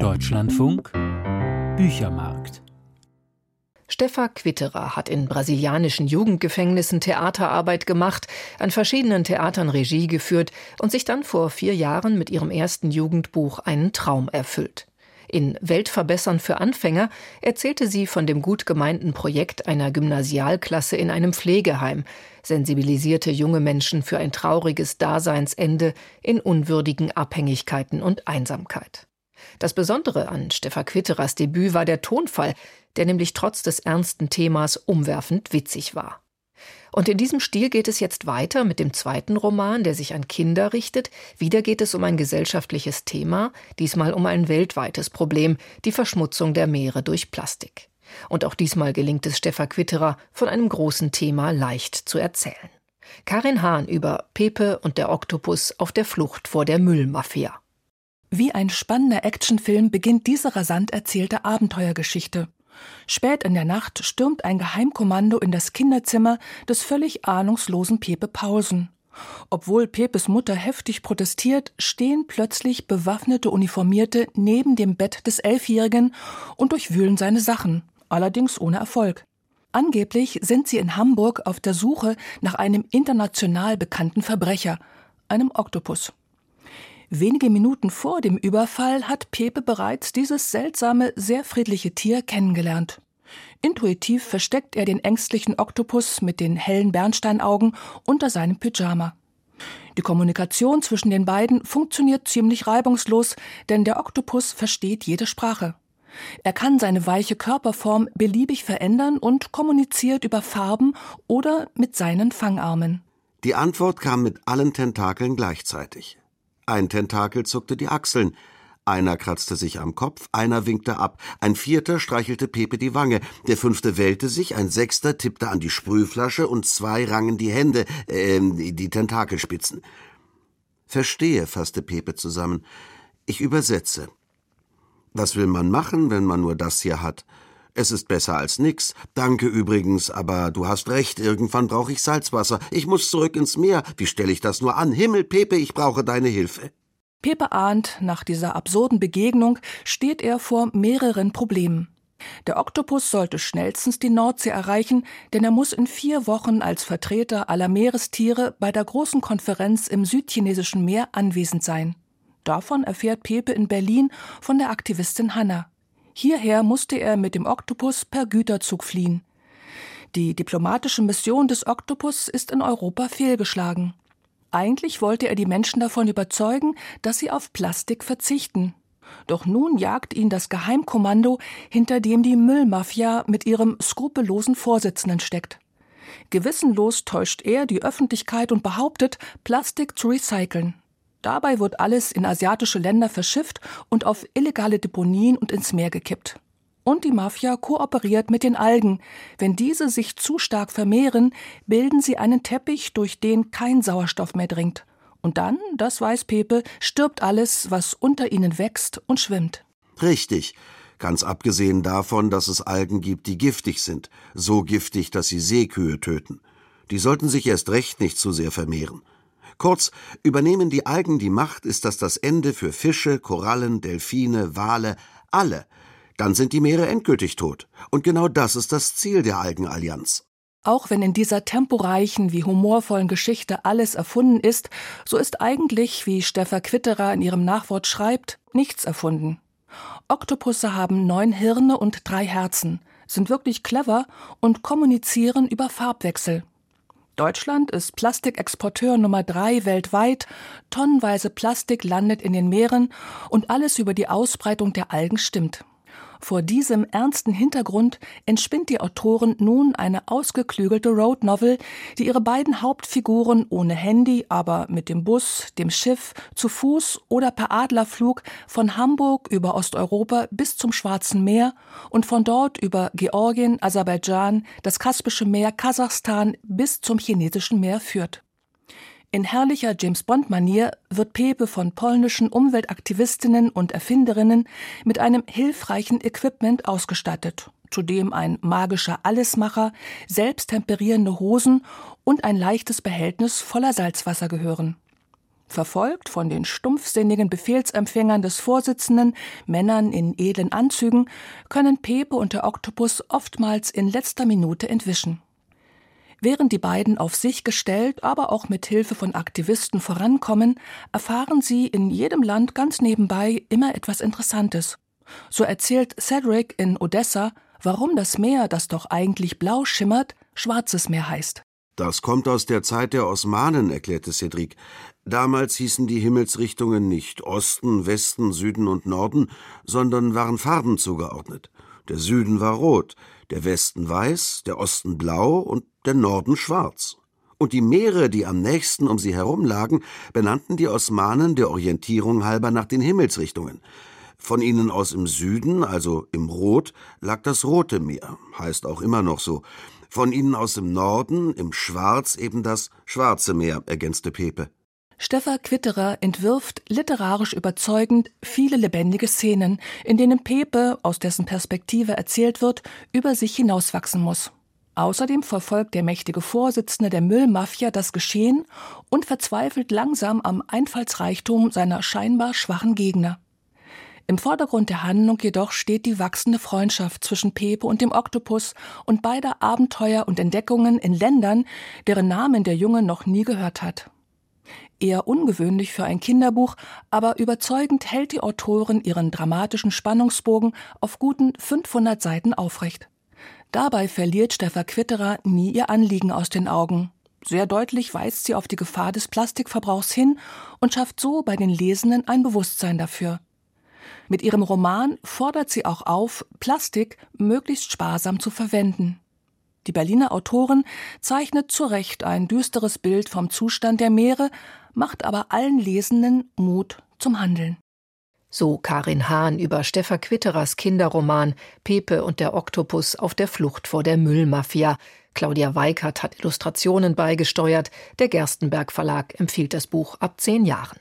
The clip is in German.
Deutschlandfunk Büchermarkt Steffa Quitterer hat in brasilianischen Jugendgefängnissen Theaterarbeit gemacht, an verschiedenen Theatern Regie geführt und sich dann vor vier Jahren mit ihrem ersten Jugendbuch einen Traum erfüllt. In Weltverbessern für Anfänger erzählte sie von dem gut gemeinten Projekt einer Gymnasialklasse in einem Pflegeheim, sensibilisierte junge Menschen für ein trauriges Daseinsende in unwürdigen Abhängigkeiten und Einsamkeit. Das Besondere an Steffa Quitterers Debüt war der Tonfall, der nämlich trotz des ernsten Themas umwerfend witzig war. Und in diesem Stil geht es jetzt weiter mit dem zweiten Roman, der sich an Kinder richtet. Wieder geht es um ein gesellschaftliches Thema, diesmal um ein weltweites Problem, die Verschmutzung der Meere durch Plastik. Und auch diesmal gelingt es Steffa Quitterer, von einem großen Thema leicht zu erzählen. Karin Hahn über Pepe und der Oktopus auf der Flucht vor der Müllmafia. Wie ein spannender Actionfilm beginnt diese rasant erzählte Abenteuergeschichte. Spät in der Nacht stürmt ein Geheimkommando in das Kinderzimmer des völlig ahnungslosen Pepe Pausen. Obwohl Pepes Mutter heftig protestiert, stehen plötzlich bewaffnete Uniformierte neben dem Bett des Elfjährigen und durchwühlen seine Sachen, allerdings ohne Erfolg. Angeblich sind sie in Hamburg auf der Suche nach einem international bekannten Verbrecher, einem Oktopus. Wenige Minuten vor dem Überfall hat Pepe bereits dieses seltsame, sehr friedliche Tier kennengelernt. Intuitiv versteckt er den ängstlichen Oktopus mit den hellen Bernsteinaugen unter seinem Pyjama. Die Kommunikation zwischen den beiden funktioniert ziemlich reibungslos, denn der Oktopus versteht jede Sprache. Er kann seine weiche Körperform beliebig verändern und kommuniziert über Farben oder mit seinen Fangarmen. Die Antwort kam mit allen Tentakeln gleichzeitig. Ein Tentakel zuckte die Achseln, einer kratzte sich am Kopf, einer winkte ab, ein vierter streichelte Pepe die Wange, der fünfte wählte sich, ein sechster tippte an die Sprühflasche und zwei rangen die Hände, äh, die Tentakelspitzen. Verstehe, fasste Pepe zusammen. Ich übersetze. Was will man machen, wenn man nur das hier hat? Es ist besser als nix. Danke übrigens, aber du hast recht, irgendwann brauche ich Salzwasser. Ich muss zurück ins Meer. Wie stelle ich das nur an? Himmel, Pepe, ich brauche deine Hilfe. Pepe ahnt, nach dieser absurden Begegnung steht er vor mehreren Problemen. Der Oktopus sollte schnellstens die Nordsee erreichen, denn er muss in vier Wochen als Vertreter aller Meerestiere bei der großen Konferenz im südchinesischen Meer anwesend sein. Davon erfährt Pepe in Berlin von der Aktivistin Hanna. Hierher musste er mit dem Oktopus per Güterzug fliehen. Die diplomatische Mission des Oktopus ist in Europa fehlgeschlagen. Eigentlich wollte er die Menschen davon überzeugen, dass sie auf Plastik verzichten. Doch nun jagt ihn das Geheimkommando, hinter dem die Müllmafia mit ihrem skrupellosen Vorsitzenden steckt. Gewissenlos täuscht er die Öffentlichkeit und behauptet, Plastik zu recyceln. Dabei wird alles in asiatische Länder verschifft und auf illegale Deponien und ins Meer gekippt. Und die Mafia kooperiert mit den Algen. Wenn diese sich zu stark vermehren, bilden sie einen Teppich, durch den kein Sauerstoff mehr dringt. Und dann, das weiß Pepe, stirbt alles, was unter ihnen wächst und schwimmt. Richtig. Ganz abgesehen davon, dass es Algen gibt, die giftig sind. So giftig, dass sie Seekühe töten. Die sollten sich erst recht nicht zu sehr vermehren. Kurz, übernehmen die Algen die Macht, ist das das Ende für Fische, Korallen, Delfine, Wale, alle. Dann sind die Meere endgültig tot. Und genau das ist das Ziel der Algenallianz. Auch wenn in dieser temporeichen wie humorvollen Geschichte alles erfunden ist, so ist eigentlich, wie Steffa Quitterer in ihrem Nachwort schreibt, nichts erfunden. Oktopusse haben neun Hirne und drei Herzen, sind wirklich clever und kommunizieren über Farbwechsel. Deutschland ist Plastikexporteur Nummer drei weltweit. Tonnenweise Plastik landet in den Meeren und alles über die Ausbreitung der Algen stimmt. Vor diesem ernsten Hintergrund entspinnt die Autorin nun eine ausgeklügelte Road Novel, die ihre beiden Hauptfiguren ohne Handy, aber mit dem Bus, dem Schiff, zu Fuß oder per Adlerflug von Hamburg über Osteuropa bis zum Schwarzen Meer und von dort über Georgien, Aserbaidschan, das Kaspische Meer, Kasachstan bis zum chinesischen Meer führt. In herrlicher James Bond-Manier wird Pepe von polnischen Umweltaktivistinnen und Erfinderinnen mit einem hilfreichen Equipment ausgestattet, zu dem ein magischer Allesmacher, selbst temperierende Hosen und ein leichtes Behältnis voller Salzwasser gehören. Verfolgt von den stumpfsinnigen Befehlsempfängern des Vorsitzenden, Männern in edlen Anzügen, können Pepe und der Oktopus oftmals in letzter Minute entwischen. Während die beiden auf sich gestellt, aber auch mit Hilfe von Aktivisten vorankommen, erfahren sie in jedem Land ganz nebenbei immer etwas Interessantes. So erzählt Cedric in Odessa, warum das Meer, das doch eigentlich blau schimmert, Schwarzes Meer heißt. Das kommt aus der Zeit der Osmanen, erklärte Cedric. Damals hießen die Himmelsrichtungen nicht Osten, Westen, Süden und Norden, sondern waren Farben zugeordnet. Der Süden war rot, der Westen weiß, der Osten blau und der Norden schwarz. Und die Meere, die am nächsten um sie herum lagen, benannten die Osmanen der Orientierung halber nach den Himmelsrichtungen. Von ihnen aus im Süden, also im Rot, lag das Rote Meer, heißt auch immer noch so. Von ihnen aus im Norden, im Schwarz, eben das Schwarze Meer, ergänzte Pepe. Steffa Quitterer entwirft literarisch überzeugend viele lebendige Szenen, in denen Pepe, aus dessen Perspektive erzählt wird, über sich hinauswachsen muss. Außerdem verfolgt der mächtige Vorsitzende der Müllmafia das Geschehen und verzweifelt langsam am Einfallsreichtum seiner scheinbar schwachen Gegner. Im Vordergrund der Handlung jedoch steht die wachsende Freundschaft zwischen Pepe und dem Oktopus und beider Abenteuer und Entdeckungen in Ländern, deren Namen der Junge noch nie gehört hat. Eher ungewöhnlich für ein Kinderbuch, aber überzeugend hält die Autorin ihren dramatischen Spannungsbogen auf guten 500 Seiten aufrecht. Dabei verliert Steffa Quitterer nie ihr Anliegen aus den Augen. Sehr deutlich weist sie auf die Gefahr des Plastikverbrauchs hin und schafft so bei den Lesenden ein Bewusstsein dafür. Mit ihrem Roman fordert sie auch auf, Plastik möglichst sparsam zu verwenden. Die Berliner Autorin zeichnet zu Recht ein düsteres Bild vom Zustand der Meere, macht aber allen Lesenden Mut zum Handeln. So Karin Hahn über Steffa Quitterers Kinderroman Pepe und der Oktopus auf der Flucht vor der Müllmafia. Claudia Weikert hat Illustrationen beigesteuert. Der Gerstenberg Verlag empfiehlt das Buch ab zehn Jahren.